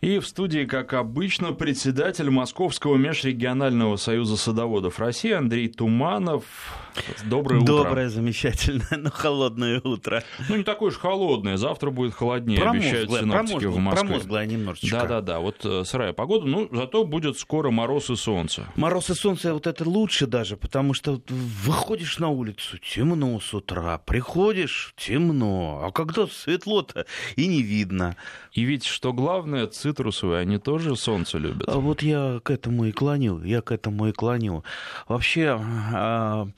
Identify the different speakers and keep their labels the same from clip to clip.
Speaker 1: И в студии, как обычно, председатель Московского межрегионального союза садоводов России Андрей Туманов. Доброе утро.
Speaker 2: Доброе, замечательное, но холодное утро.
Speaker 1: Ну, не такое уж холодное. Завтра будет холоднее, промозглое, обещают синоптики в Москве.
Speaker 2: Промозглое немножечко.
Speaker 1: Да-да-да, вот э, сырая погода, ну, зато будет скоро мороз и солнце.
Speaker 2: Мороз и солнце, вот это лучше даже, потому что выходишь на улицу, темно с утра, приходишь, темно, а когда светло-то и не видно.
Speaker 1: И ведь, что главное, цитрусовые, они тоже солнце любят.
Speaker 2: А вот я к этому и клоню, я к этому и клоню. Вообще, а,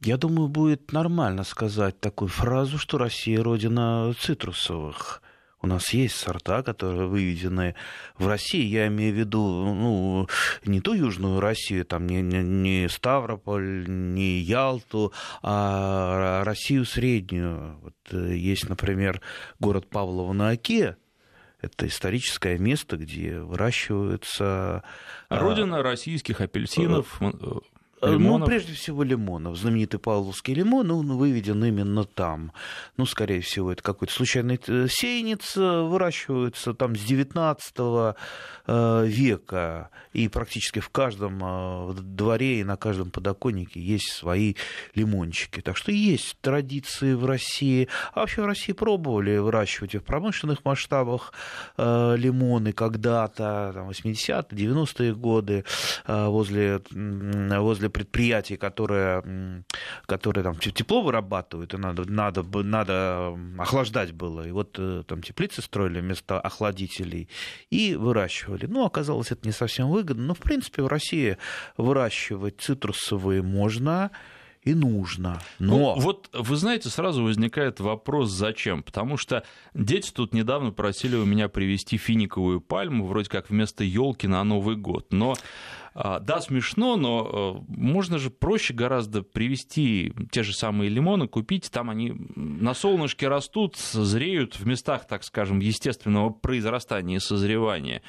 Speaker 2: я думаю, будет нормально сказать такую фразу, что Россия родина цитрусовых. У нас есть сорта, которые выведены в России. Я имею в виду ну, не ту Южную Россию, там, не, не, не Ставрополь, не Ялту, а Россию среднюю. Вот э, есть, например, город Павлово на Оке, это историческое место, где выращиваются...
Speaker 1: А, родина российских апельсинов, э,
Speaker 2: Э, лимонов? Ну, прежде всего лимонов. Знаменитый павловский лимон, он выведен именно там. Ну, скорее всего, это какой-то случайный э, сеянец, э, выращивается там с 19 века. И практически в каждом дворе и на каждом подоконнике есть свои лимончики. Так что есть традиции в России. А вообще в России пробовали выращивать и в промышленных масштабах лимоны когда-то, там, 80-е, 90-е годы, возле, возле для предприятий, которые, которые там тепло вырабатывают, и надо, надо, надо охлаждать было. И вот э, там теплицы строили вместо охладителей и выращивали. Ну, оказалось, это не совсем выгодно. Но, в принципе, в России выращивать цитрусовые можно и нужно. Но...
Speaker 1: Ну, вот вы знаете, сразу возникает вопрос, зачем? Потому что дети тут недавно просили у меня привезти финиковую пальму, вроде как вместо елки на Новый год. Но да, смешно, но э, можно же проще гораздо привезти те же самые лимоны, купить. Там они на солнышке растут, зреют в местах, так скажем, естественного произрастания и созревания.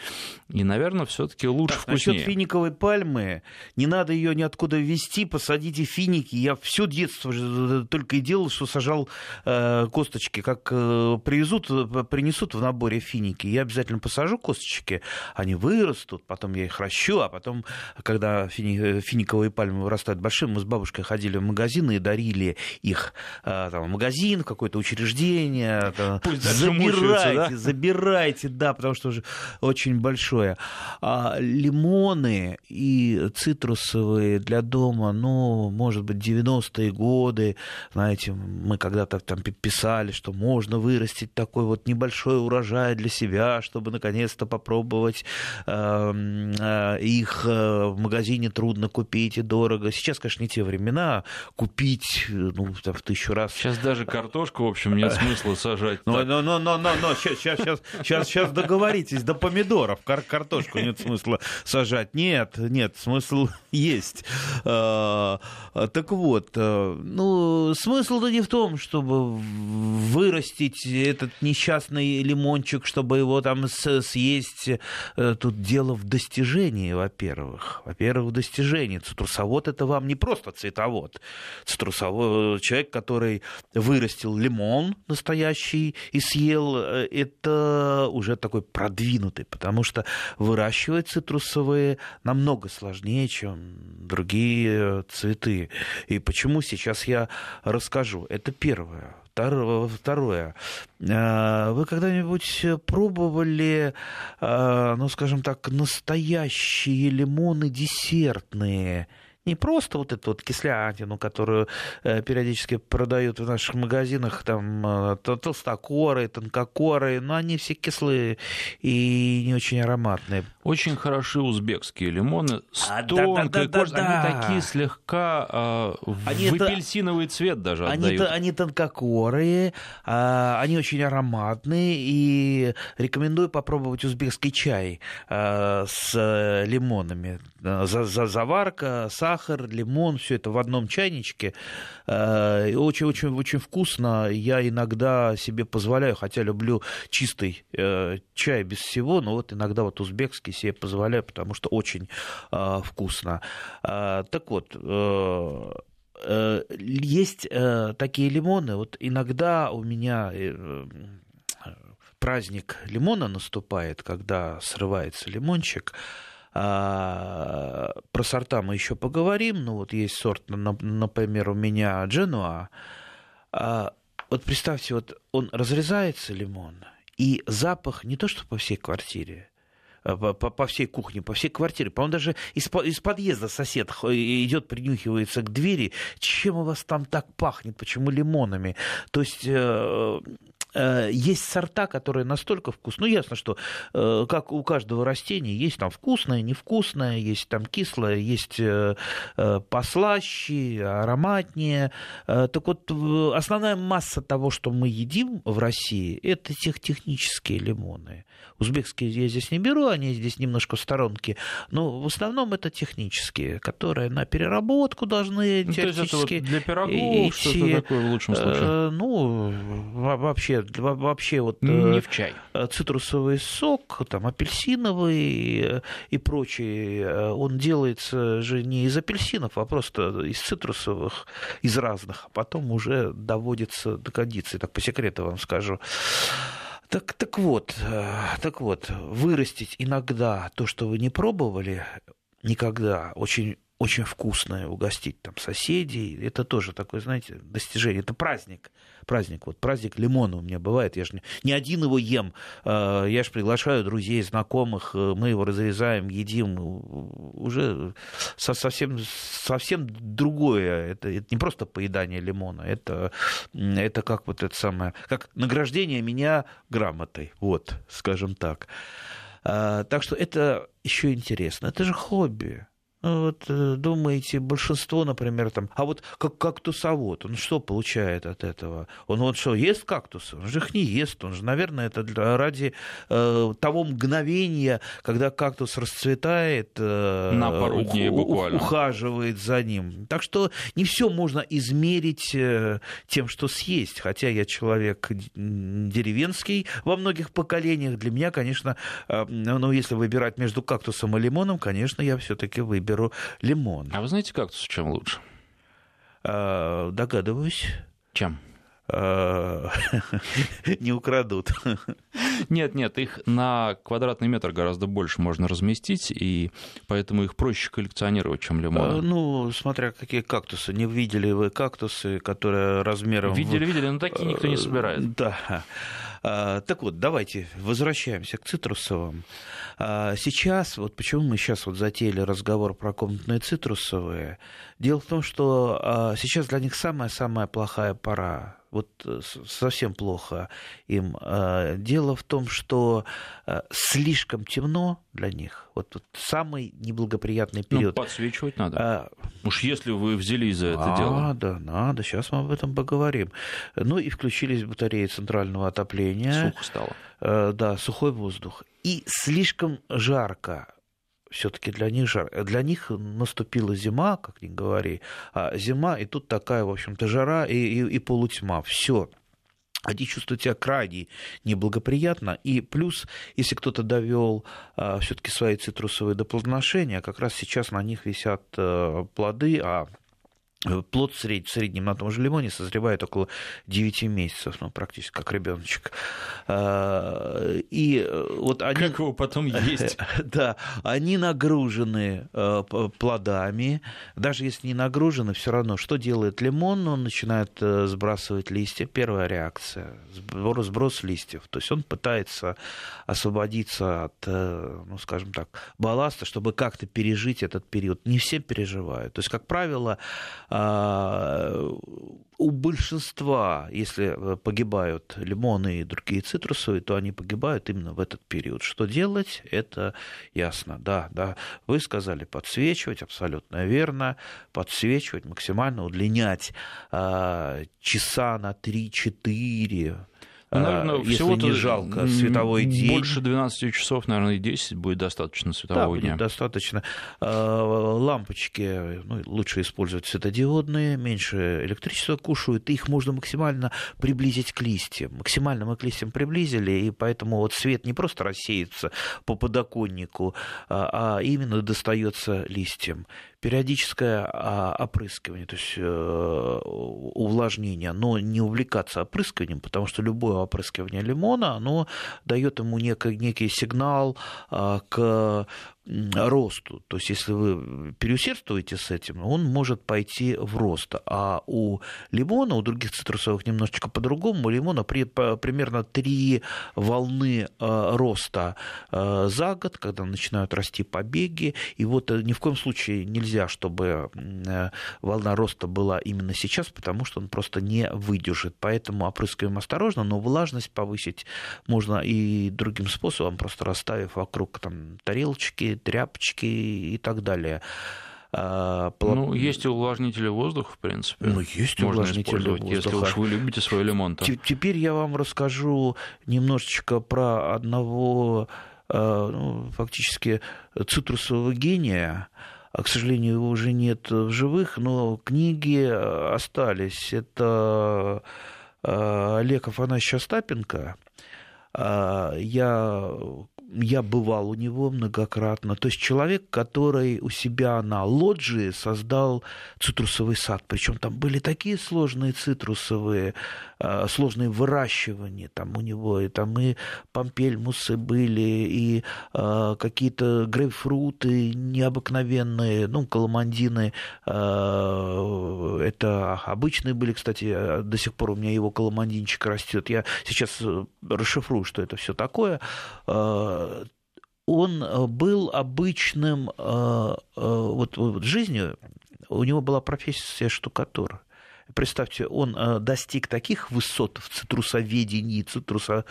Speaker 1: И, наверное, все-таки лучше так, вкуснее.
Speaker 2: Насчет финиковой пальмы, не надо ее ниоткуда везти, посадите финики. Я все детство э, только и делал, что сажал э, косточки. Как э, привезут, принесут в наборе финики, я обязательно посажу косточки, они вырастут, потом я их ращу, а потом когда фини, финиковые пальмы вырастают большие, мы с бабушкой ходили в магазины и дарили их а, там, в магазин, в какое-то учреждение.
Speaker 1: Пусть забирайте,
Speaker 2: да? забирайте, да, потому что уже очень большое. А лимоны и цитрусовые для дома, ну, может быть, 90-е годы, знаете, мы когда-то там писали, что можно вырастить такой вот небольшой урожай для себя, чтобы наконец-то попробовать э, э, их в магазине трудно купить и дорого. Сейчас, конечно, не те времена. Купить, ну, там, в тысячу раз.
Speaker 1: Сейчас даже картошку, в общем, нет смысла сажать.
Speaker 2: Но, но, но, но, но, но, сейчас, сейчас, сейчас, сейчас договоритесь, до помидоров кар картошку нет смысла сажать. Нет, нет, смысл есть. А, так вот, э, ну, смысл-то не в том, чтобы вырастить этот несчастный лимончик, чтобы его там съесть. Э, тут дело в достижении, во-первых во-первых. Во-первых, достижение. Цитрусовод – это вам не просто цветовод. Цитрусовод – человек, который вырастил лимон настоящий и съел, э, это уже такой продвинутый, потому что выращивать цитрусовые намного сложнее, чем другие цветы. И почему сейчас я расскажу. Это первое. Второе. А, вы когда-нибудь пробовали, а, ну, скажем так, настоящие лимоны десертные? Не просто вот эту вот кислятину, которую э, периодически продают в наших магазинах, там э, толстокоры, тонкокоры, но они все кислые и не очень ароматные.
Speaker 1: Очень хороши узбекские лимоны с а, тонкой да, да, да, кожей. Да, да. Они такие слегка э, они в это, апельсиновый цвет даже
Speaker 2: они, отдают. Они тонкокорые, э, они очень ароматные, и рекомендую попробовать узбекский чай э, с лимонами. За, за, заварка, сахар, сахар, лимон, все это в одном чайничке. Очень-очень-очень э, вкусно. Я иногда себе позволяю, хотя люблю чистый э, чай без всего, но вот иногда вот узбекский себе позволяю, потому что очень э, вкусно. Так вот, есть такие лимоны, вот иногда у меня праздник лимона наступает, когда срывается лимончик, а, про сорта мы еще поговорим. Ну, вот есть сорт, например, у меня Дженуа. А, вот представьте, вот он разрезается, лимон, и запах не то что по всей квартире, а, по, по всей кухне, по всей квартире. По-моему, даже из, из подъезда сосед идет, принюхивается к двери. Чем у вас там так пахнет? Почему лимонами? То есть э, есть сорта, которые настолько вкусные. Ну, ясно, что э, как у каждого растения есть там вкусное, невкусное, есть там кислое, есть э, послаще, ароматнее. Так вот, основная масса того, что мы едим в России, это тех технические лимоны. Узбекские я здесь не беру, они здесь немножко в сторонке, но в основном это технические, которые на переработку должны ну, теоретически
Speaker 1: вот для пирогов что-то такое в лучшем случае?
Speaker 2: Ну, вообще вообще вот...
Speaker 1: Не э, в чай.
Speaker 2: Э, цитрусовый сок, там, апельсиновый э, и прочий, он делается же не из апельсинов, а просто из цитрусовых, из разных, а потом уже доводится до кондиции, так по секрету вам скажу. Так, так вот, так вот, вырастить иногда то, что вы не пробовали никогда, очень очень вкусное, угостить там соседей. Это тоже такое, знаете, достижение. Это праздник. Праздник. Вот праздник лимона у меня бывает. Я же не, не один его ем. А, я же приглашаю друзей, знакомых. Э, мы его разрезаем, едим. Уже совсем, совсем другое. Это, это не просто поедание лимона. Это, это как вот это самое... Как награждение меня грамотой. Вот, скажем так. А, так что это еще интересно. Это же хобби. Ну, вот э, думаете, большинство, например, там, а вот как кактусовод, он что получает от этого? Он вот что, ест кактусы? Он же их не ест, он же, наверное, это для, ради э, того мгновения, когда кактус расцветает,
Speaker 1: э, На пару дней буквально.
Speaker 2: ухаживает за ним. Так что не все можно измерить э, тем, что съесть, хотя я человек деревенский во многих поколениях, для меня, конечно, э, ну, если выбирать между кактусом и лимоном, конечно, я все-таки выберу беру лимон.
Speaker 1: А вы знаете, кактус чем лучше?
Speaker 2: А, догадываюсь.
Speaker 1: Чем?
Speaker 2: А, не украдут.
Speaker 1: Нет, нет, их на квадратный метр гораздо больше можно разместить, и поэтому их проще коллекционировать, чем лимоны. А,
Speaker 2: ну, смотря какие кактусы. Не видели вы кактусы, которые размером...
Speaker 1: Видели, видели, но такие никто не собирает.
Speaker 2: Да. Так вот, давайте возвращаемся к цитрусовым. Сейчас, вот почему мы сейчас вот затеяли разговор про комнатные цитрусовые, дело в том, что сейчас для них самая-самая плохая пора вот э, совсем плохо им. А, дело в том, что э, слишком темно для них. Вот, вот самый неблагоприятный ну, период.
Speaker 1: Ну, подсвечивать надо. А... Уж если вы взялись за это дело.
Speaker 2: Надо, надо. Сейчас мы об этом поговорим. Ну и включились батареи центрального отопления.
Speaker 1: Сухо стало.
Speaker 2: Э, да, сухой воздух. И слишком жарко все-таки для них жар. Для них наступила зима, как ни говори, а зима, и тут такая, в общем-то, жара и, и, и полутьма. Все. Они чувствуют себя крайне неблагоприятно. И плюс, если кто-то довел а, все-таки свои цитрусовые до плодоношения, как раз сейчас на них висят а, плоды, а Э, плод сред... в среднем на том же лимоне созревает около 9 месяцев, ну, практически как ребеночек. А, и э, вот они...
Speaker 1: Как его потом есть?
Speaker 2: Да, они нагружены э, плодами. Даже если не нагружены, все равно, что делает лимон? Он начинает сбрасывать листья. Первая реакция – сброс листьев. То есть он пытается освободиться от, ну, скажем так, балласта, чтобы как-то пережить этот период. Не все переживают. То есть, как правило, у большинства, если погибают лимоны и другие цитрусовые, то они погибают именно в этот период. Что делать, это ясно. Да, да, вы сказали подсвечивать, абсолютно верно. Подсвечивать, максимально удлинять а, часа на 3-4
Speaker 1: ну, наверное,
Speaker 2: если всего не жалко световой день.
Speaker 1: Больше 12 часов, наверное, и 10 будет достаточно светового
Speaker 2: да,
Speaker 1: дня.
Speaker 2: Достаточно. А, лампочки ну, лучше использовать светодиодные, меньше электричества кушают, их можно максимально приблизить к листьям. Максимально мы к листьям приблизили, и поэтому вот свет не просто рассеется по подоконнику, а, а именно достается листьям периодическое а, опрыскивание, то есть э, увлажнение, но не увлекаться опрыскиванием, потому что любое до опрыскивания лимона, оно дает ему некий, некий сигнал к росту. То есть, если вы переусердствуете с этим, он может пойти в рост. А у лимона, у других цитрусовых немножечко по-другому. У лимона при, по, примерно три волны э, роста э, за год, когда начинают расти побеги. И вот э, ни в коем случае нельзя, чтобы э, волна роста была именно сейчас, потому что он просто не выдержит. Поэтому опрыскиваем осторожно, но влажность повысить можно и другим способом, просто расставив вокруг там, тарелочки, тряпочки и так далее.
Speaker 1: А, ну, есть увлажнители воздуха, в принципе.
Speaker 2: Ну, есть Можно увлажнители воздуха.
Speaker 1: Если уж вы любите свой. То...
Speaker 2: Теперь я вам расскажу немножечко про одного а, ну, фактически цитрусового гения. А, к сожалению, его уже нет в живых, но книги остались. Это Олег Афанасьевич Остапенко. Я я бывал у него многократно. То есть человек, который у себя на лоджии создал цитрусовый сад. Причем там были такие сложные цитрусовые, а, сложные выращивания. Там у него и там и помпельмусы были, и а, какие-то грейпфруты необыкновенные, ну, каламандины. А, это обычные были, кстати, до сих пор у меня его каламандинчик растет. Я сейчас э, расшифрую, что это все такое он э, был обычным э, э, вот, вот жизнью, у него была профессия штукатура. Представьте, он достиг таких высот в цитрусоведении, цитруса,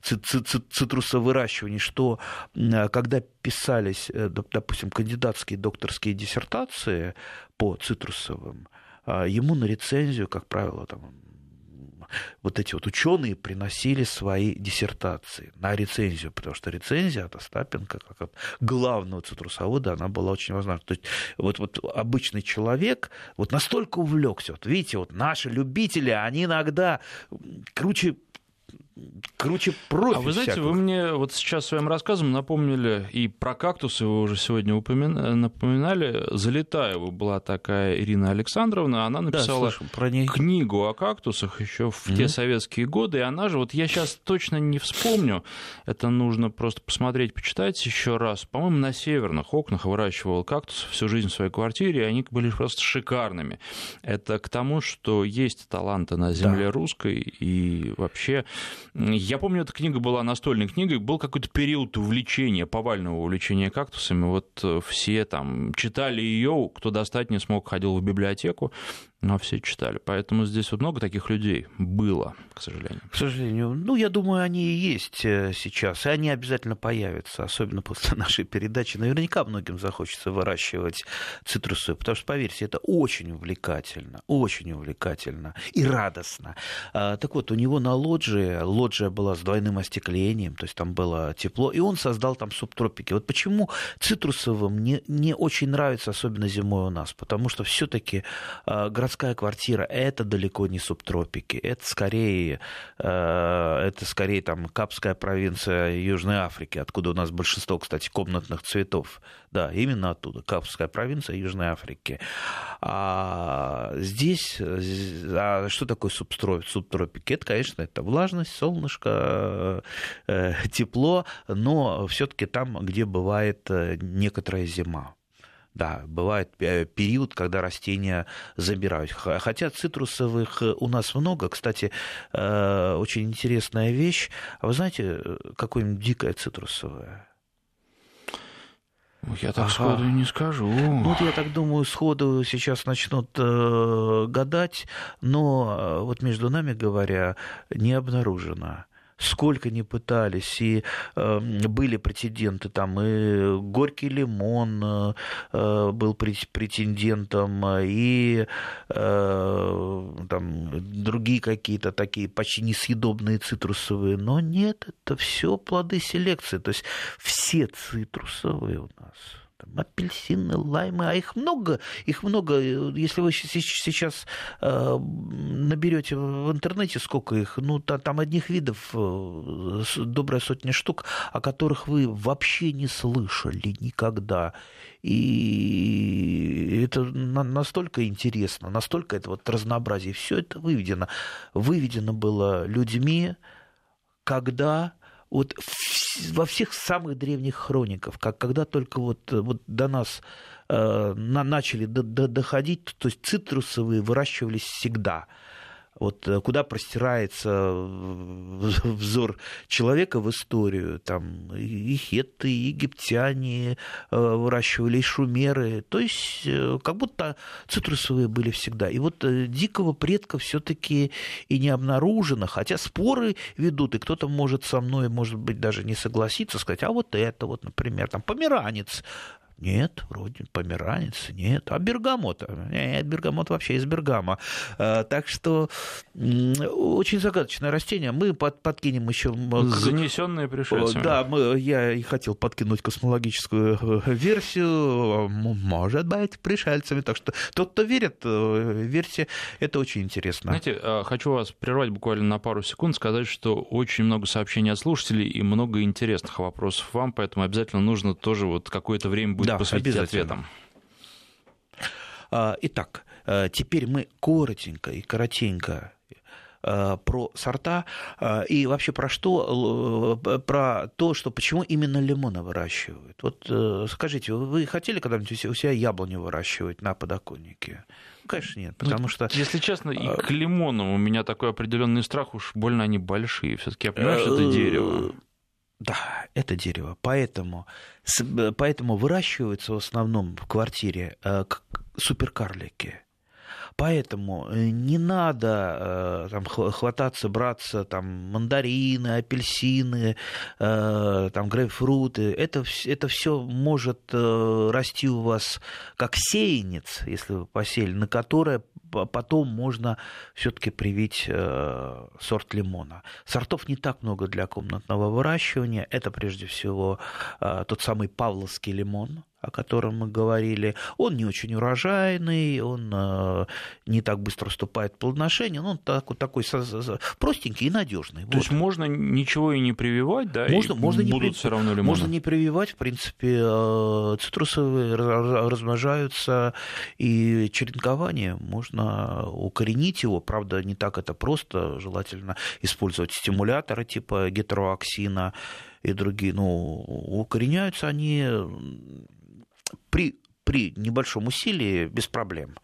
Speaker 2: цитрусовыращивании, что когда писались, допустим, кандидатские докторские диссертации по цитрусовым, ему на рецензию, как правило, там, вот эти вот ученые приносили свои диссертации на рецензию, потому что рецензия от Остапенко, как от главного цитрусовода, она была очень важна. То есть вот, вот обычный человек вот настолько увлекся, вот видите, вот наши любители, они иногда круче круче профи.
Speaker 1: А вы знаете, всякого. вы мне вот сейчас своим рассказом напомнили и про кактусы, вы уже сегодня упоминали, напоминали. Залетаева была такая Ирина Александровна, она написала да, про ней. книгу о кактусах еще в mm-hmm. те советские годы, и она же, вот я сейчас точно не вспомню, это нужно просто посмотреть, почитать еще раз. По-моему, на северных окнах выращивала кактусы всю жизнь в своей квартире, и они были просто шикарными. Это к тому, что есть таланты на земле да. русской, и вообще я помню, эта книга была настольной книгой, был какой-то период увлечения, повального увлечения кактусами. Вот э, все там читали ее, кто достать не смог, ходил в библиотеку но все читали. Поэтому здесь вот много таких людей было, к сожалению.
Speaker 2: К сожалению. Ну, я думаю, они и есть э, сейчас, и они обязательно появятся, особенно после нашей передачи. Наверняка многим захочется выращивать цитрусы, потому что, поверьте, это очень увлекательно, очень увлекательно и радостно. А, так вот, у него на лоджии, лоджия была с двойным остеклением, то есть там было тепло, и он создал там субтропики. Вот почему цитрусовым не, не очень нравится, особенно зимой у нас, потому что все-таки а, городская квартира это далеко не субтропики, это скорее, э, это скорее там Капская провинция Южной Африки, откуда у нас большинство, кстати, комнатных цветов. Да, именно оттуда, Капская провинция Южной Африки. А здесь, а что такое субтропики? Это, конечно, это влажность, солнышко, э, тепло, но все-таки там, где бывает э, некоторая зима. Да, бывает э, период, когда растения забирают. Хотя цитрусовых э, у нас много. Кстати, э, очень интересная вещь. А вы знаете, какое-нибудь дикое цитрусовое?
Speaker 1: Я так ага. сходу не скажу.
Speaker 2: Ну, вот я так думаю, сходу сейчас начнут э, гадать, но вот между нами говоря, не обнаружено сколько не пытались, и э, были претенденты, там и Горький Лимон э, э был претендентом, и э, там другие какие-то такие почти несъедобные цитрусовые, но нет, это все плоды селекции, то есть все цитрусовые у нас там, апельсины, лаймы, а их много, их много. Если вы сейчас э, наберете в интернете, сколько их, ну, там одних видов э, добрая сотня штук, о которых вы вообще не слышали никогда. И это настолько интересно, настолько это вот разнообразие. Все это выведено. Выведено было людьми, когда вот во всех самых древних хрониках, как когда только вот, вот до нас э, на, начали до, до, доходить, то есть цитрусовые выращивались всегда вот э, куда простирается взор человека в историю, там и хетты, и египтяне э, выращивали, и шумеры, то есть э, как будто цитрусовые были всегда. И вот дикого предка все-таки и не обнаружено, хотя споры ведут, и кто-то может со мной, может быть, даже не согласиться, сказать, а вот это вот, например, там померанец нет, вроде померанец, нет. А бергамот? Нет, бергамот вообще из бергама. А, так что очень загадочное растение. Мы под, подкинем еще...
Speaker 1: Занесенные пришельцами.
Speaker 2: Да, мы, я и хотел подкинуть космологическую э, версию. Может быть, пришельцами. Так что тот, кто верит, э, верьте, это очень интересно.
Speaker 1: Знаете, а, хочу вас прервать буквально на пару секунд, сказать, что очень много сообщений от слушателей и много интересных вопросов вам, поэтому обязательно нужно тоже вот какое-то время будет да, посвятить ответам.
Speaker 2: А, итак, э, теперь мы коротенько и коротенько э, про сорта э, и вообще про что, про то, что почему именно лимоны выращивают. Вот скажите, вы хотели когда-нибудь у себя яблоню выращивать на подоконнике? Конечно, нет, потому ну, что...
Speaker 1: Если честно, и к лимонам у меня такой определенный страх, уж больно они большие. Все-таки я понимаю, что это дерево.
Speaker 2: Да, это дерево. Поэтому, поэтому выращиваются в основном в квартире э, суперкарлики. Поэтому э, не надо э, там, хвататься, браться там, мандарины, апельсины, там, грейпфруты. Это, это все может расти у вас как сеянец, если вы посели, на которое потом можно все-таки привить э, сорт лимона. Сортов не так много для комнатного выращивания. Это прежде всего э, тот самый павловский лимон, о котором мы говорили, он не очень урожайный, он э, не так быстро вступает в плодоношение, но он такой, такой простенький и надежный.
Speaker 1: То вот. есть можно ничего и не прививать, да?
Speaker 2: Можно, и можно
Speaker 1: будут
Speaker 2: не
Speaker 1: все равно лимоны.
Speaker 2: Можно не прививать, в принципе, э, цитрусовые размножаются, и черенкование можно укоренить его, правда, не так это просто, желательно использовать стимуляторы типа гетероаксина, и другие, ну, укореняются они при при небольшом усилии без проблем.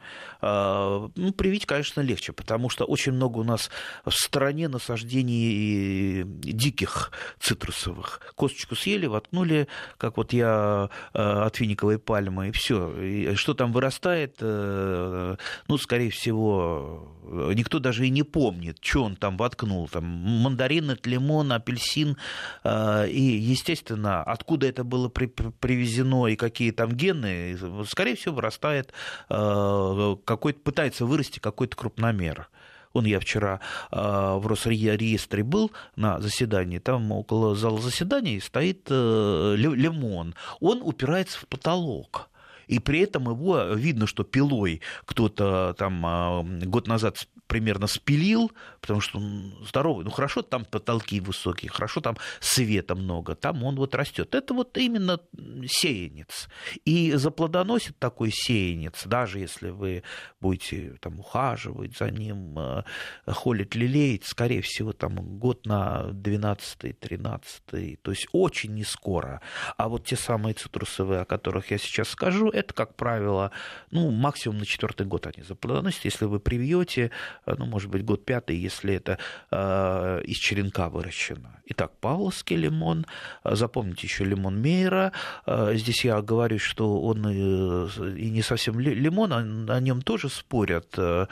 Speaker 2: А, ну, привить, конечно, легче, потому что очень много у нас в стране насаждений диких цитрусовых. Косточку съели, воткнули, как вот я а, от финиковой пальмы, и все. И что там вырастает, э, ну, скорее всего, никто даже и не помнит, что он там воткнул. Там мандарин, лимон, апельсин. А, и, естественно, откуда это было привезено и какие там гены, скорее всего, вырастает э, какой-то, пытается вырасти какой-то крупномер. Он я вчера э, в Росреестре был на заседании, там около зала заседаний стоит э, лимон. Он упирается в потолок. И при этом его видно, что пилой кто-то там год назад примерно спилил, потому что он здоровый. Ну, хорошо, там потолки высокие, хорошо, там света много, там он вот растет. Это вот именно сеянец. И заплодоносит такой сеянец, даже если вы будете там ухаживать за ним, э, холить, лелеять, скорее всего, там год на 12-13, то есть очень не скоро. А вот те самые цитрусовые, о которых я сейчас скажу, это, как правило, ну, максимум на четвертый год они заплодоносят. Если вы привьете ну, может быть, год пятый, если это э, из черенка выращено. Итак, павловский лимон, э, запомните еще лимон Мейера. Э, здесь я говорю, что он и, и не совсем лимон, о, нем тоже спорят. Э,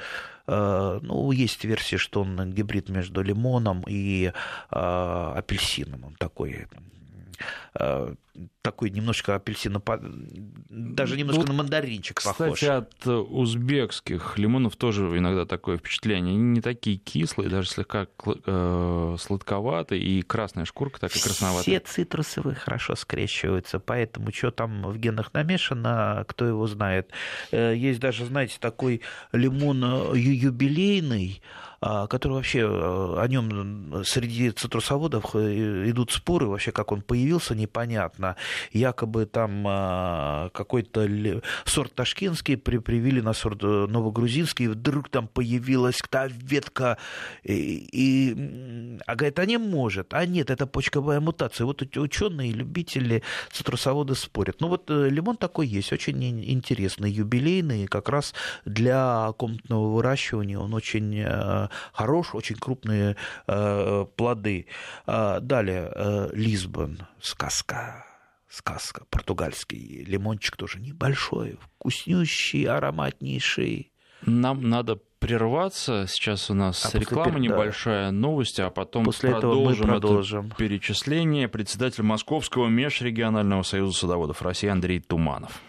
Speaker 2: ну, есть версия, что он гибрид между лимоном и э, апельсином. Он такой такой немножко апельсина, даже немножко вот, на мандаринчик
Speaker 1: кстати,
Speaker 2: похож.
Speaker 1: Кстати, от узбекских лимонов тоже иногда такое впечатление. Они не такие кислые, даже слегка э, сладковатые, и красная шкурка так и красноватая.
Speaker 2: Все цитрусовые хорошо скрещиваются, поэтому что там в генах намешано, кто его знает. Э, есть даже, знаете, такой лимон э, юбилейный, который вообще э, о нем среди цитрусоводов э, идут споры, вообще как он появился, непонятно. Якобы там а, какой-то сорт ташкентский привили на сорт э, новогрузинский, и вдруг там появилась та ветка, и, и а говорит, а не может, а нет, это почковая мутация. Вот ученые, любители цитрусоводы спорят. Ну вот лимон такой есть, очень интересный, юбилейный, как раз для комнатного выращивания он очень хорош, очень крупные э, плоды. А, далее, э, Лисбон, сказка сказка, португальский лимончик тоже небольшой, вкуснющий, ароматнейший.
Speaker 1: Нам надо прерваться. Сейчас у нас а реклама после, небольшая, да. новость, а потом после продолжим, этого мы продолжим это перечисление. Председатель Московского межрегионального союза садоводов России Андрей Туманов.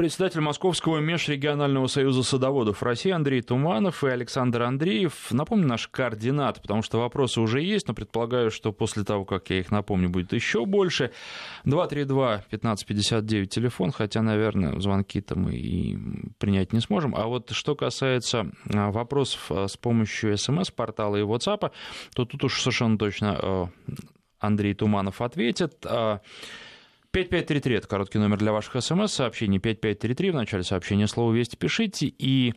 Speaker 1: Председатель Московского межрегионального союза садоводов России Андрей Туманов и Александр Андреев. Напомню наш координат, потому что вопросы уже есть, но предполагаю, что после того, как я их напомню, будет еще больше. 232-1559 телефон, хотя, наверное, звонки-то мы и принять не сможем. А вот что касается а, вопросов а, с помощью смс-портала и WhatsApp, то тут уж совершенно точно а, Андрей Туманов ответит. 5533 – это короткий номер для ваших смс-сообщений. 5533 в начале сообщения слово «Вести» пишите. И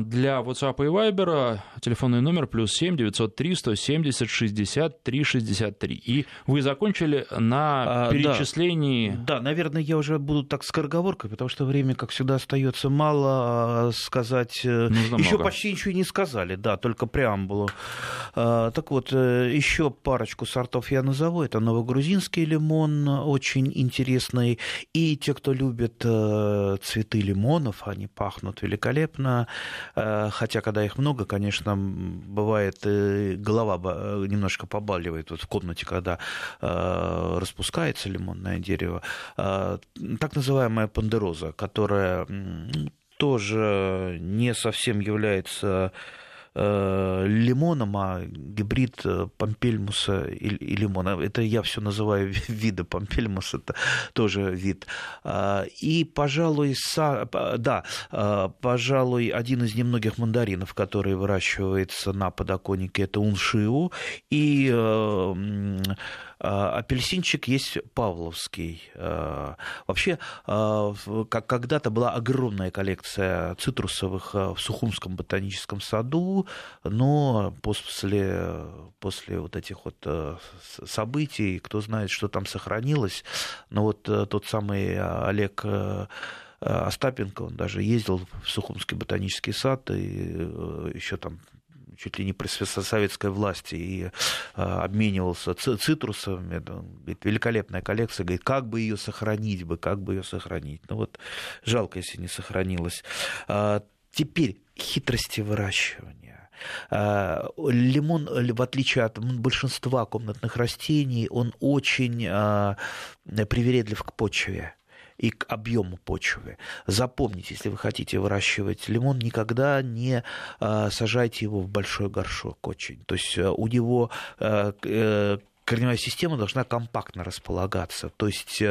Speaker 1: для WhatsApp и Viber телефонный номер плюс 7 903 170 63 63. И вы закончили на перечислении...
Speaker 2: А, да. да, наверное, я уже буду так скороговоркой, потому что время, как всегда, остается мало а, сказать. Э, Нужно еще много. почти ничего не сказали, да, только преамбулу. А, так вот, э, еще парочку сортов я назову. Это новогрузинский лимон, очень интересный. И те, кто любит э, цветы лимонов, они пахнут великолепно. Э, хотя, когда их много, конечно, бывает голова э, немножко побаливает вот в комнате, когда э, распускается лимонное дерево. Так называемая пандероза, которая тоже не совсем является Э, лимоном, а гибрид э, помпельмуса и, и лимона. Это я все называю виды помпельмус, это тоже вид. А, и, пожалуй, са, да, а, пожалуй, один из немногих мандаринов, который выращивается на подоконнике, это уншиу. И э, апельсинчик есть павловский. А, вообще, а, как когда-то была огромная коллекция цитрусовых в Сухумском ботаническом саду, но после, после вот этих вот событий, кто знает, что там сохранилось, но вот тот самый Олег Остапенко, он даже ездил в Сухумский ботанический сад и еще там чуть ли не при советской власти и а, обменивался цитрусами. Говорит, великолепная коллекция. Говорит, как бы ее сохранить бы, как бы ее сохранить. Ну вот жалко, если не сохранилось. А, теперь хитрости выращивания. А, лимон, в отличие от большинства комнатных растений, он очень привередлив к почве и к объему почвы. Запомните, если вы хотите выращивать лимон, никогда не а, сажайте его в большой горшок очень. То есть э, у него э, э, корневая система должна компактно располагаться. То есть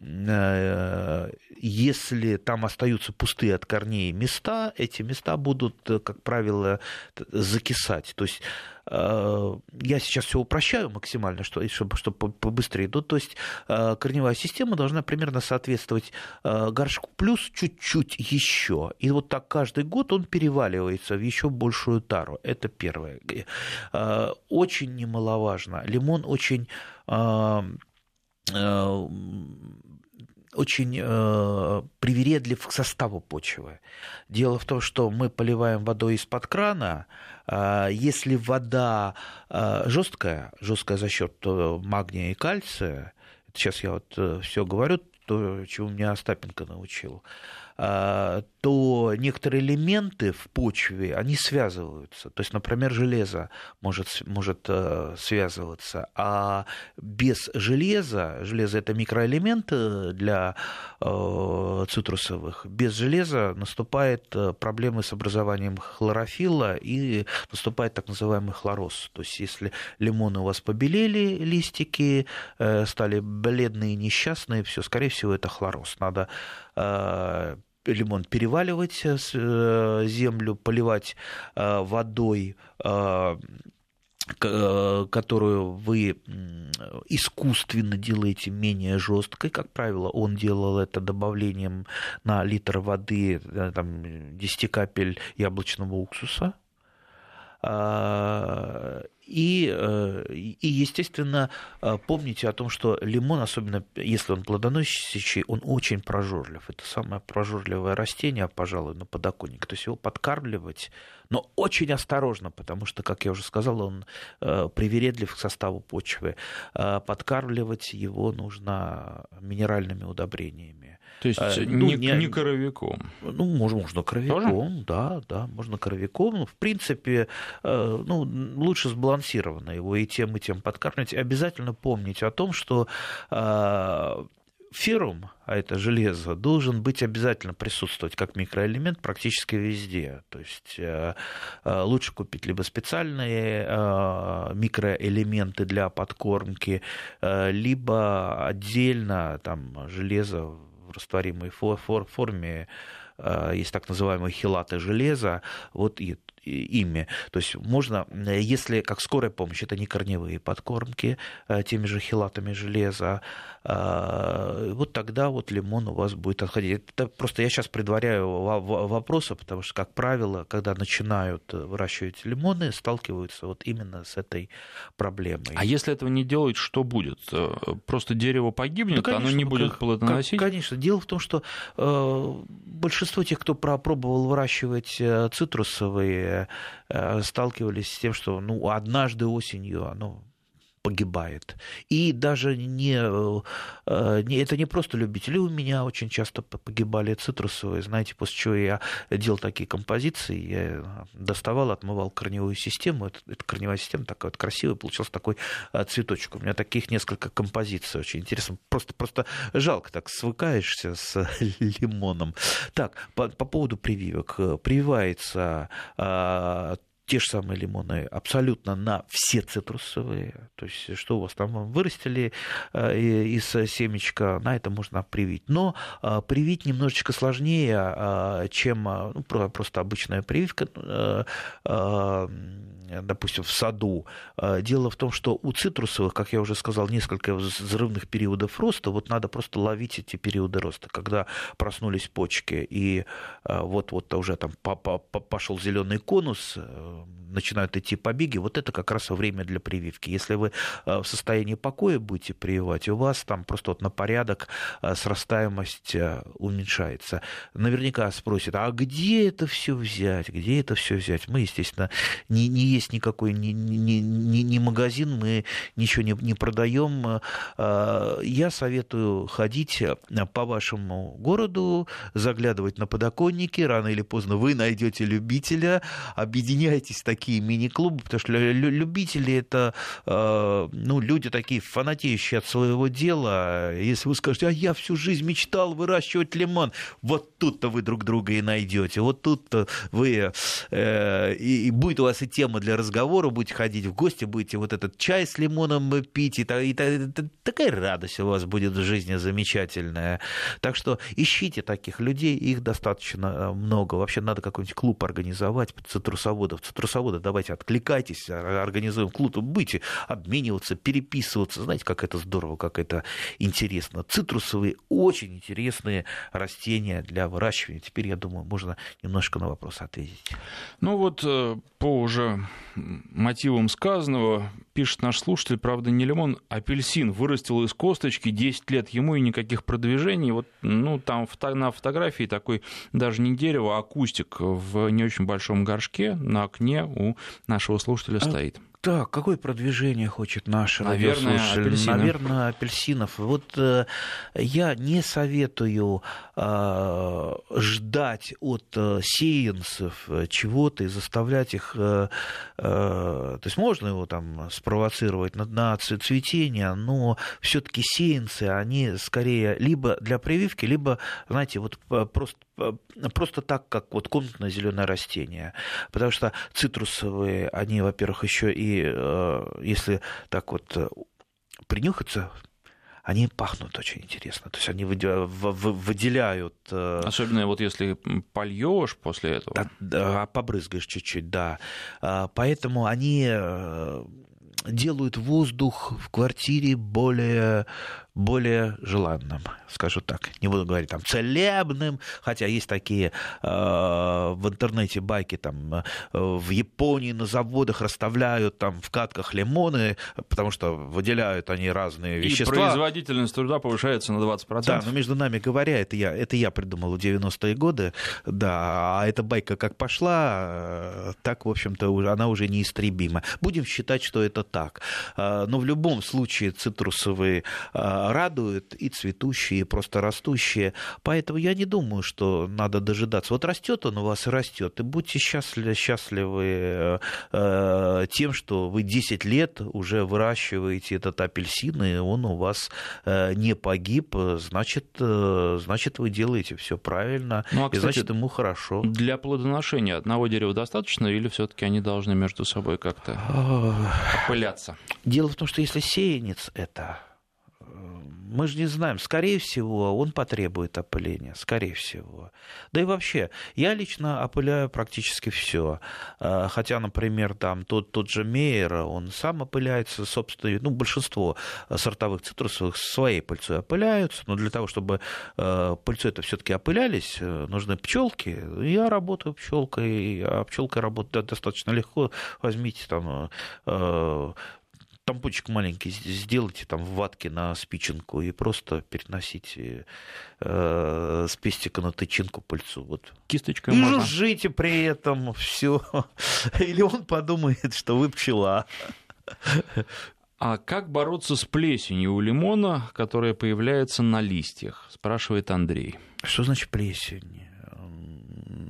Speaker 2: если там остаются пустые от корней места, эти места будут, как правило, закисать. То есть Э, я сейчас все упрощаю максимально, чтобы, чтобы побыстрее. Ну, то есть э, корневая система должна примерно соответствовать э, горшку плюс чуть-чуть еще. И вот так каждый год он переваливается в еще большую тару. Это первое. Очень немаловажно. Лимон очень очень э, привередлив к составу почвы. Дело в том, что мы поливаем водой из-под крана. Э, если вода э, жесткая, жесткая за счет э, магния и кальция, сейчас я вот э, все говорю, то, чего меня Остапенко научил, то некоторые элементы в почве, они связываются. То есть, например, железо может, может э, связываться, а без железа, железо это микроэлемент для э, цитрусовых, без железа наступает э, проблемы с образованием хлорофилла и наступает так называемый хлороз. То есть, если лимоны у вас побелели, листики, стали бледные, несчастные, все, скорее всего, это хлороз. Надо лимон переваливать э, э, землю, поливать э, водой которую вы искусственно делаете менее жесткой, как правило, он делал это добавлением на литр воды там, 10 капель яблочного уксуса, и, э, и, естественно, э, помните о том, что лимон, особенно если он плодоносящий, он очень прожорлив. Это самое прожорливое растение, пожалуй, на подоконнике. То есть его подкармливать, но очень осторожно, потому что, как я уже сказал, он э, привередлив к составу почвы. Подкармливать его нужно минеральными удобрениями.
Speaker 1: То есть э, ну, не, не, не коровиком.
Speaker 2: Ну, можно, можно коровиком, Тоже? да, да, можно коровиком. В принципе, э, ну, лучше сбалансированно его и тем, и тем подкармливать. обязательно помнить о том, что э, феррум, а это железо, должен быть обязательно присутствовать как микроэлемент практически везде. То есть лучше купить либо специальные микроэлементы для подкормки, либо отдельно там железо растворимой форме э, есть так называемые хилаты железа, вот и ими. То есть можно, если как скорая помощь, это не корневые подкормки э, теми же хилатами железа, э, вот тогда вот лимон у вас будет отходить. Это просто я сейчас предваряю вопросы, потому что, как правило, когда начинают выращивать лимоны, сталкиваются вот именно с этой проблемой.
Speaker 1: А если этого не делать, что будет? Э, просто дерево погибнет, да, конечно, оно не будет плодоносить?
Speaker 2: Конечно. Дело в том, что большинство тех, кто пробовал выращивать цитрусовые Э, сталкивались с тем, что ну, однажды осенью оно погибает. И даже не, э, не, это не просто любители. У меня очень часто погибали цитрусовые. Знаете, после чего я делал такие композиции, я доставал, отмывал корневую систему. Это, это корневая система такая вот красивая, получился такой э, цветочек. У меня таких несколько композиций очень интересно. Просто, просто жалко, так свыкаешься с лимоном. Так, по, по поводу прививок. Прививается те же самые лимоны абсолютно на все цитрусовые. То есть, что у вас там вырастили э, из семечка, на это можно привить. Но э, привить немножечко сложнее, э, чем ну, просто обычная прививка допустим, в саду. Дело в том, что у цитрусовых, как я уже сказал, несколько взрывных периодов роста. Вот надо просто ловить эти периоды роста. Когда проснулись почки, и вот-вот уже там пошел зеленый конус, начинают идти побеги, вот это как раз время для прививки. Если вы э, в состоянии покоя будете прививать, у вас там просто вот на порядок э, срастаемость э, уменьшается. Наверняка спросят, а где это все взять? Где это все взять? Мы, естественно, не, не есть никакой не, не, не, не магазин, мы ничего не, не продаем. Я советую ходить по вашему городу, заглядывать на подоконники, рано или поздно вы найдете любителя, объединяйтесь есть такие мини-клубы, потому что любители это э, ну, люди такие фанатеющие от своего дела. Если вы скажете, а я всю жизнь мечтал выращивать лимон, вот тут-то вы друг друга и найдете. Вот тут-то вы э, и, будет у вас и тема для разговора, будете ходить в гости, будете вот этот чай с лимоном пить, и, и такая радость у вас будет в жизни замечательная. Так что ищите таких людей, их достаточно э, много. Вообще надо какой-нибудь клуб организовать цитрусоводов. Цитрус экскурсоводы, давайте откликайтесь, организуем клуб, будете обмениваться, переписываться. Знаете, как это здорово, как это интересно. Цитрусовые очень интересные растения для выращивания. Теперь, я думаю, можно немножко на вопрос ответить.
Speaker 1: Ну вот э, по уже мотивам сказанного пишет наш слушатель, правда, не лимон, а апельсин вырастил из косточки, 10 лет ему и никаких продвижений. Вот, ну, там на фотографии такой даже не дерево, а кустик в не очень большом горшке на окне у нашего слушателя а, стоит.
Speaker 2: Так, какое продвижение хочет наш
Speaker 1: Наверное, апельсинов.
Speaker 2: Наверное, апельсинов. Вот э, я не советую э, ждать от э, сеянцев э, чего-то и заставлять их... Э, э, то есть можно его там спровоцировать на, на цветение, но все-таки сеянцы, они скорее либо для прививки, либо, знаете, вот просто просто так, как вот комнатное зеленое растение. Потому что цитрусовые, они, во-первых, еще и, э, если так вот э, принюхаться, они пахнут очень интересно. То есть они выделяют... Э,
Speaker 1: Особенно вот если польешь после этого.
Speaker 2: Да, да, побрызгаешь чуть-чуть, да. А, поэтому они делают воздух в квартире более более желанным, скажу так. Не буду говорить там целебным, хотя есть такие э, в интернете байки, там э, в Японии на заводах расставляют там в катках лимоны, потому что выделяют они разные вещества.
Speaker 1: И производительность труда повышается на 20%.
Speaker 2: Да, но между нами говоря, это я, это я придумал в 90-е годы, да, а эта байка как пошла, э, так, в общем-то, она уже неистребима. Будем считать, что это так. Э, но в любом случае цитрусовые э, радуют и цветущие, и просто растущие. Поэтому я не думаю, что надо дожидаться. Вот растет он у вас и растет. И будьте счастливы, счастливы э, э, тем, что вы 10 лет уже выращиваете этот апельсин, и он у вас э, не погиб. Значит, значит вы делаете все правильно, ну, а, кстати, и значит ему хорошо.
Speaker 1: Для плодоношения одного дерева достаточно, или все-таки они должны между собой как-то опыляться?
Speaker 2: Дело в том, что если сеянец это мы же не знаем. Скорее всего, он потребует опыления. Скорее всего. Да и вообще, я лично опыляю практически все. А, хотя, например, там тот, тот же Мейер, он сам опыляется, собственно, ну, большинство сортовых цитрусовых своей пыльцой опыляются. Но для того, чтобы а, пыльцой это все-таки опылялись, э, нужны пчелки. Я работаю пчелкой, а пчелкой работать достаточно легко. Возьмите там э, тампончик маленький сделайте там в ватке на спиченку и просто переносите э, с пестика на тычинку пыльцу. Вот.
Speaker 1: Кисточкой
Speaker 2: и
Speaker 1: можно.
Speaker 2: жужжите при этом все. Или он подумает, что вы пчела.
Speaker 1: А как бороться с плесенью у лимона, которая появляется на листьях? Спрашивает Андрей.
Speaker 2: Что значит плесень?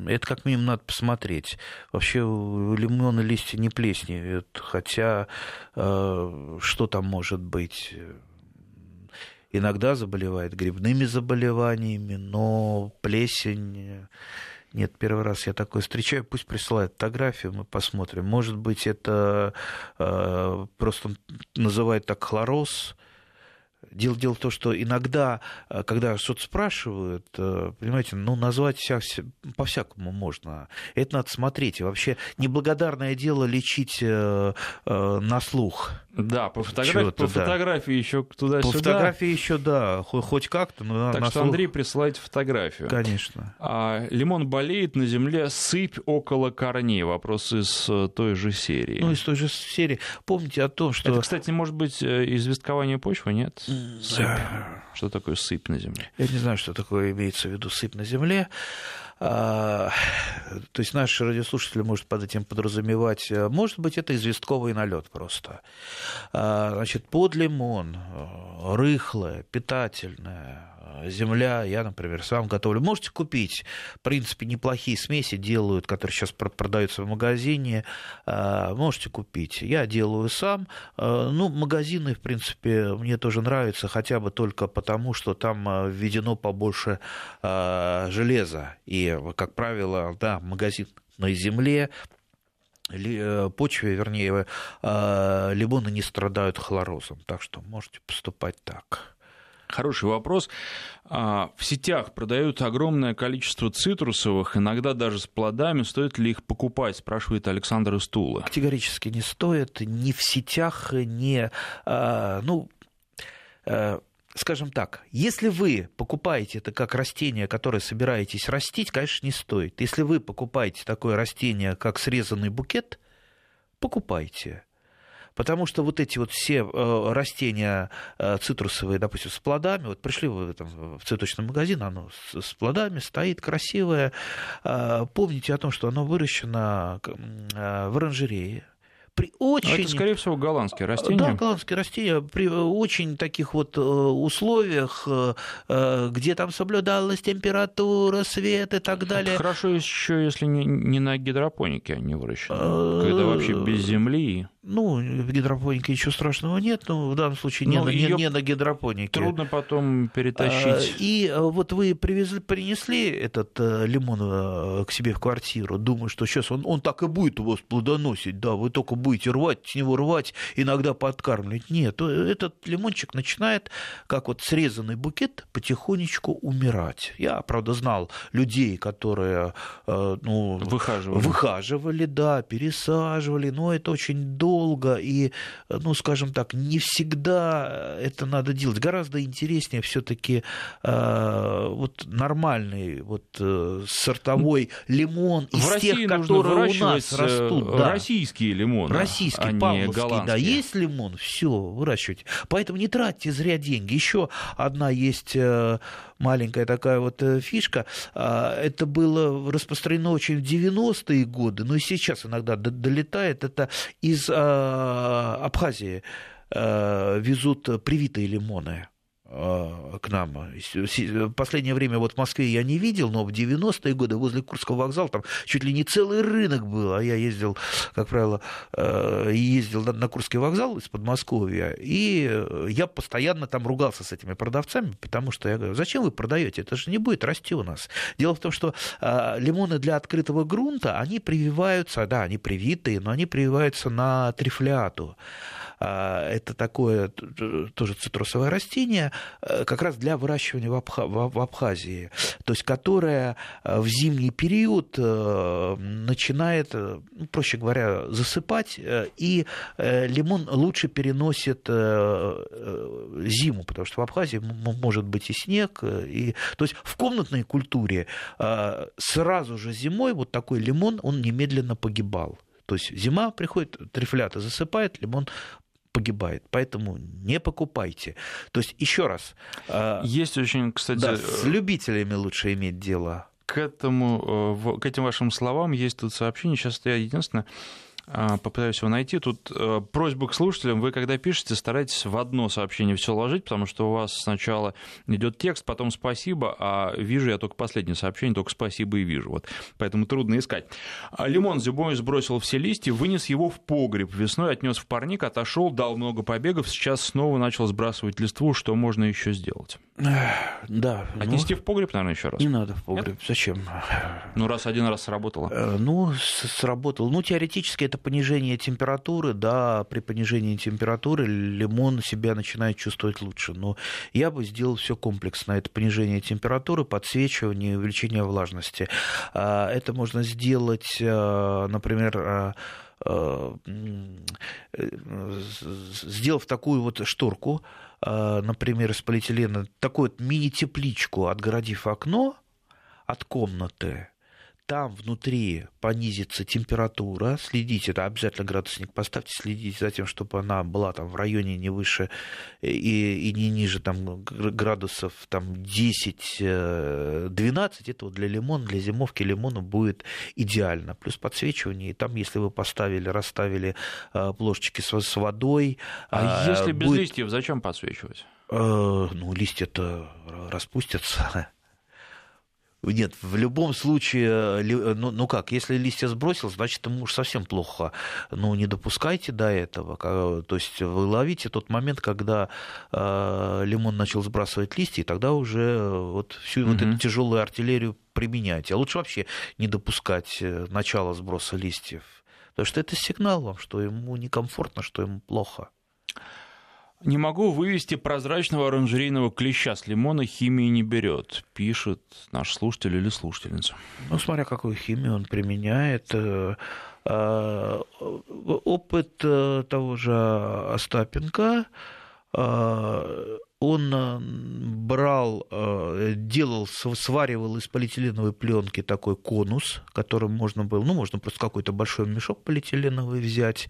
Speaker 2: Это как минимум надо посмотреть. Вообще лимоны листья не плесневеют, хотя э, что там может быть? Иногда заболевает грибными заболеваниями, но плесень... Нет, первый раз я такой встречаю, пусть присылают фотографию, мы посмотрим. Может быть, это э, просто называют так хлороз, Дело, дело в том, что иногда, э, когда что-то спрашивают, э, понимаете, ну, назвать вся, по-всякому можно. Это надо смотреть. И вообще неблагодарное дело лечить э, на слух.
Speaker 1: Да, по фотографии, по фотографии да. еще туда-сюда.
Speaker 2: По фотографии еще, да, хоть как-то.
Speaker 1: Но так
Speaker 2: на
Speaker 1: что, слух... Андрей, присылайте фотографию.
Speaker 2: Конечно.
Speaker 1: А, лимон болеет на земле, сыпь около корней. Вопрос из той же серии.
Speaker 2: Ну, из той же серии. Помните о том, что...
Speaker 1: Это, кстати, может быть известкование почвы, нет? Сыпь. Что такое сыпь на земле?
Speaker 2: Я не знаю, что такое имеется в виду сыпь на земле. А, то есть наши радиослушатели может под этим подразумевать, э, может быть, это известковый налет просто. А, значит, под лимон, э, рыхлое, питательное, земля, я, например, сам готовлю. Можете купить, в принципе, неплохие смеси делают, которые сейчас продаются в магазине, а, можете купить. Я делаю сам. А, ну, магазины, в принципе, мне тоже нравятся, хотя бы только потому, что там введено побольше железа. И, как правило, да, магазин на земле, э, почве, вернее, лимоны не страдают хлорозом, так что можете поступать так.
Speaker 1: Хороший вопрос. А, в сетях продают огромное количество цитрусовых, иногда даже с плодами. Стоит ли их покупать, спрашивает Александр Истула.
Speaker 2: Категорически не стоит. Ни в сетях, ни... А, ну, а, скажем так, если вы покупаете это как растение, которое собираетесь растить, конечно, не стоит. Если вы покупаете такое растение, как срезанный букет, покупайте. Потому что вот эти вот все э, растения э, цитрусовые, допустим, с плодами, вот пришли вы там, в цветочный магазин, оно с плодами стоит красивое. Э, помните о том, что оно выращено в оранжерее,
Speaker 1: при очень... Это, скорее всего, голландские растения.
Speaker 2: Да, голландские растения при очень таких вот э, условиях, э, э, где там соблюдалась температура, свет и так далее. Это
Speaker 1: хорошо еще, если не на гидропонике они выращены, когда вообще без земли.
Speaker 2: Ну, в гидропонике ничего страшного нет, но в данном случае не, ну, на, не, не на гидропонике.
Speaker 1: Трудно потом перетащить.
Speaker 2: И вот вы привезли, принесли этот лимон к себе в квартиру, думаю, что сейчас он, он так и будет у вас плодоносить, да, вы только будете рвать, с него рвать, иногда подкармливать. Нет, этот лимончик начинает, как вот срезанный букет, потихонечку умирать. Я, правда, знал людей, которые э, ну, выхаживали. выхаживали, да, пересаживали, но это очень долго, и, ну, скажем так, не всегда это надо делать. Гораздо интереснее все-таки э, вот нормальный вот э, сортовой лимон из
Speaker 1: в
Speaker 2: тех, которые у нас растут.
Speaker 1: Да. Российские лимоны
Speaker 2: российский, а павловский, да, есть лимон, все, выращивайте. Поэтому не тратьте зря деньги. Еще одна есть э, маленькая такая вот э, фишка. А, это было распространено очень в 90-е годы, но и сейчас иногда долетает. Это из а, Абхазии э, везут привитые лимоны. А, к нам. В последнее время вот в Москве я не видел, но в 90-е годы возле Курского вокзала там чуть ли не целый рынок был, а я ездил, как правило, э, ездил на Курский вокзал из Подмосковья, и я постоянно там ругался с этими продавцами, потому что я говорю, зачем вы продаете, это же не будет расти у нас. Дело в том, что лимоны для открытого грунта, они прививаются, да, они привитые, но они прививаются на трифляту. А, это такое тоже цитрусовое растение, э, как раз для выращивания в, Абха, в Абхазии, то есть которое э, в зимний период э, начинает, ну, проще говоря, засыпать, и лимон лучше переносит зиму, потому что в Абхазии может быть и снег, и... то есть в комнатной культуре сразу же зимой вот такой лимон, он немедленно погибал. То есть зима приходит, трифлята засыпает, лимон погибает. Поэтому не покупайте. То есть, еще раз.
Speaker 1: А, Есть очень, кстати... Да,
Speaker 2: с любителями лучше иметь дело.
Speaker 1: К, этому, э, к этим вашим словам есть тут сообщение. Сейчас я единственное попытаюсь его найти. Тут э, просьба к слушателям. Вы, когда пишете, старайтесь в одно сообщение все ложить, потому что у вас сначала идет текст, потом спасибо, а вижу я только последнее сообщение, только спасибо и вижу. Вот. Поэтому трудно искать. А, лимон зимой сбросил все листья, вынес его в погреб. Весной отнес в парник, отошел, дал много побегов. Сейчас снова начал сбрасывать листву. Что можно еще сделать?
Speaker 2: Да.
Speaker 1: Отнести ну, в погреб, наверное, еще раз.
Speaker 2: Не надо в погреб. Нет? Зачем?
Speaker 1: Ну, раз один раз сработало.
Speaker 2: Э, ну, сработало. Ну, теоретически это понижение температуры, да, при понижении температуры лимон себя начинает чувствовать лучше. Но я бы сделал все комплексно. Это понижение температуры, подсвечивание, увеличение влажности. А, это можно сделать, э, например, э, сделав такую вот шторку, например, из полиэтилена, такую вот мини-тепличку, отгородив окно от комнаты, там внутри понизится температура, следите, это обязательно градусник поставьте, следите за тем, чтобы она была там в районе не выше и, и не ниже там, градусов там, 10-12, э, это вот для лимона, для зимовки лимона будет идеально. Плюс подсвечивание, и там, если вы поставили, расставили э, плошечки с, с водой...
Speaker 1: А э, если без будет... листьев, зачем подсвечивать?
Speaker 2: Ну, листья-то распустятся. Нет, в любом случае, ну, ну как, если листья сбросил, значит, ему уж совсем плохо. Ну, не допускайте до этого. То есть вы ловите тот момент, когда э, лимон начал сбрасывать листья, и тогда уже вот всю угу. вот эту тяжелую артиллерию применяйте. А лучше вообще не допускать э, начала сброса листьев. Потому что это сигнал вам, что ему некомфортно, что ему плохо.
Speaker 1: Не могу вывести прозрачного оранжерейного клеща с лимона, химии не берет, пишет наш слушатель или слушательница.
Speaker 2: Ну, смотря какую химию он применяет. Э, э, опыт э, того же Остапенко, он брал, делал, сваривал из полиэтиленовой пленки такой конус, которым можно было, ну, можно просто какой-то большой мешок полиэтиленовый взять,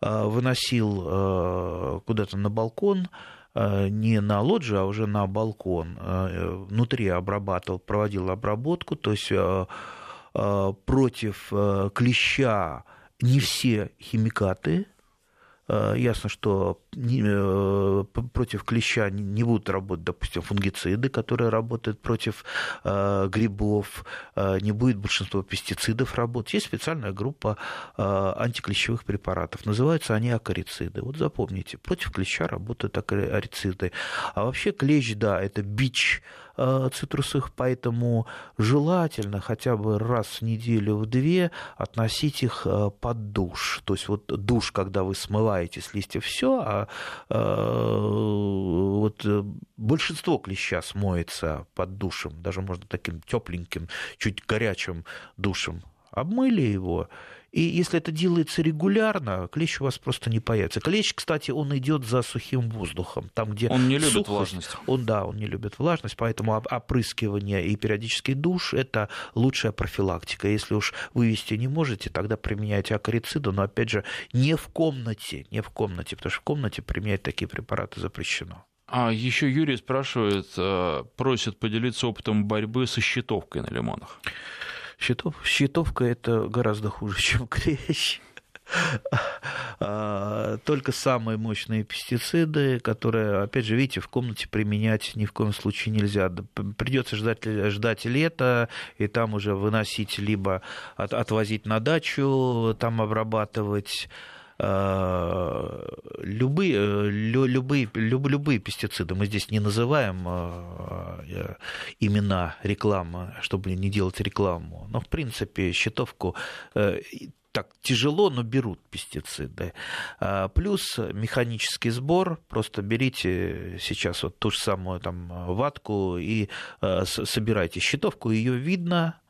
Speaker 2: выносил э, куда-то на балкон, э, не на лоджию, а уже на балкон. Внутри обрабатывал, проводил обработку, то есть против клеща не все химикаты. Э, ясно, что э, против клеща не будут работать, допустим, фунгициды, которые работают против э, грибов, не будет большинство пестицидов работать. Есть специальная группа антиклещевых препаратов. Называются они акарициды. Вот запомните, против клеща работают акарициды. А вообще клещ, да, это бич Э, цитрусовых, поэтому желательно хотя бы раз в неделю, в две относить их э, под душ. То есть вот душ, когда вы смываете с листьев все, а э, вот большинство клеща смоется под душем, даже можно таким тепленьким, чуть горячим душем. Обмыли его, и если это делается регулярно, клещ у вас просто не появится. Клещ, кстати, он идет за сухим воздухом. Там, где
Speaker 1: он не любит
Speaker 2: сухость,
Speaker 1: влажность.
Speaker 2: Он, да, он не любит влажность, поэтому опрыскивание и периодический душ – это лучшая профилактика. Если уж вывести не можете, тогда применяйте акарициды, но, опять же, не в комнате, не в комнате, потому что в комнате применять такие препараты запрещено.
Speaker 1: А еще Юрий спрашивает, э, просит поделиться опытом борьбы со щитовкой на лимонах.
Speaker 2: Щитов, щитовка это гораздо хуже, чем клещ. А, только самые мощные пестициды, которые, опять же, видите, в комнате применять ни в коем случае нельзя. Придется ждать, ждать лета, и там уже выносить, либо от, отвозить на дачу, там обрабатывать любые, э, любые, любые пестициды, мы здесь не называем э, имена рекламы, чтобы не делать рекламу, но в принципе щитовку так тяжело, но берут пестициды. Плюс механический сбор. Просто берите сейчас вот ту же самую там ватку и собирайте щитовку. Ее видно, Э,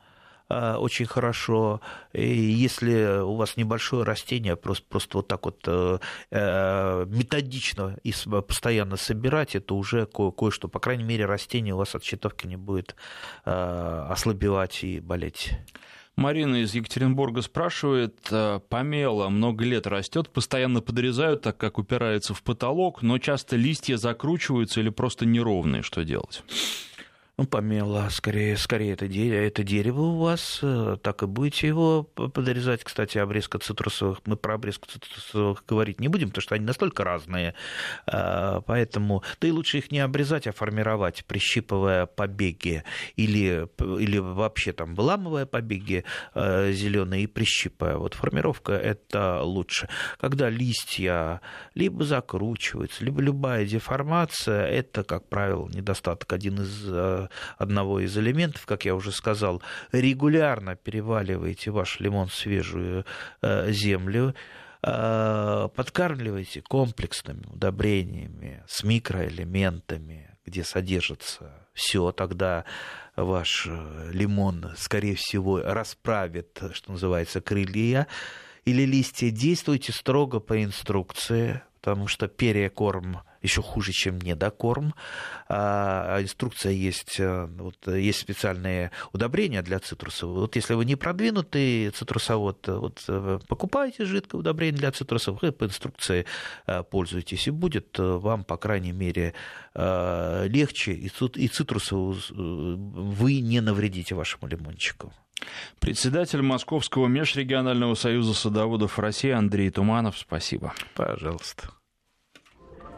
Speaker 2: очень хорошо. И если у вас небольшое растение, просто, просто вот так вот э, э, методично и постоянно собирать, это уже кое-что. По крайней мере, растение у вас от щитовки не будет ослабевать и болеть.
Speaker 1: Марина из Екатеринбурга спрашивает, помело много лет растет, постоянно подрезают, так как упирается в потолок, но часто листья закручиваются или просто неровные, что делать?
Speaker 2: Ну, помело, скорее, скорее это, дерево, это дерево у вас, э, так и будете его подрезать. Кстати, обрезка цитрусовых, мы про обрезку цитрусовых говорить не будем, потому что они настолько разные, э, поэтому, да и лучше их не обрезать, а формировать, прищипывая побеги или, или вообще там выламывая побеги э, зеленые и прищипывая. Вот формировка это лучше. Когда листья либо закручиваются, либо любая деформация, это, как правило, недостаток один из одного из элементов, как я уже сказал, регулярно переваливаете ваш лимон в свежую э, землю, э, подкармливайте комплексными удобрениями с микроэлементами, где содержится все, тогда ваш э, лимон, скорее всего, расправит, что называется, крылья или листья. Действуйте строго по инструкции, потому что перекорм еще хуже, чем недокорм. А, а инструкция есть, э, вот, есть специальные удобрения для цитрусов. Вот если вы не продвинутый цитрусовод, вот, э, покупайте жидкое удобрение для цитрусов, и по инструкции э, пользуйтесь, и будет вам, по крайней мере, легче, и цитрусову вы не навредите вашему лимончику.
Speaker 1: Председатель Московского межрегионального союза садоводов России Андрей Туманов, спасибо.
Speaker 2: Пожалуйста.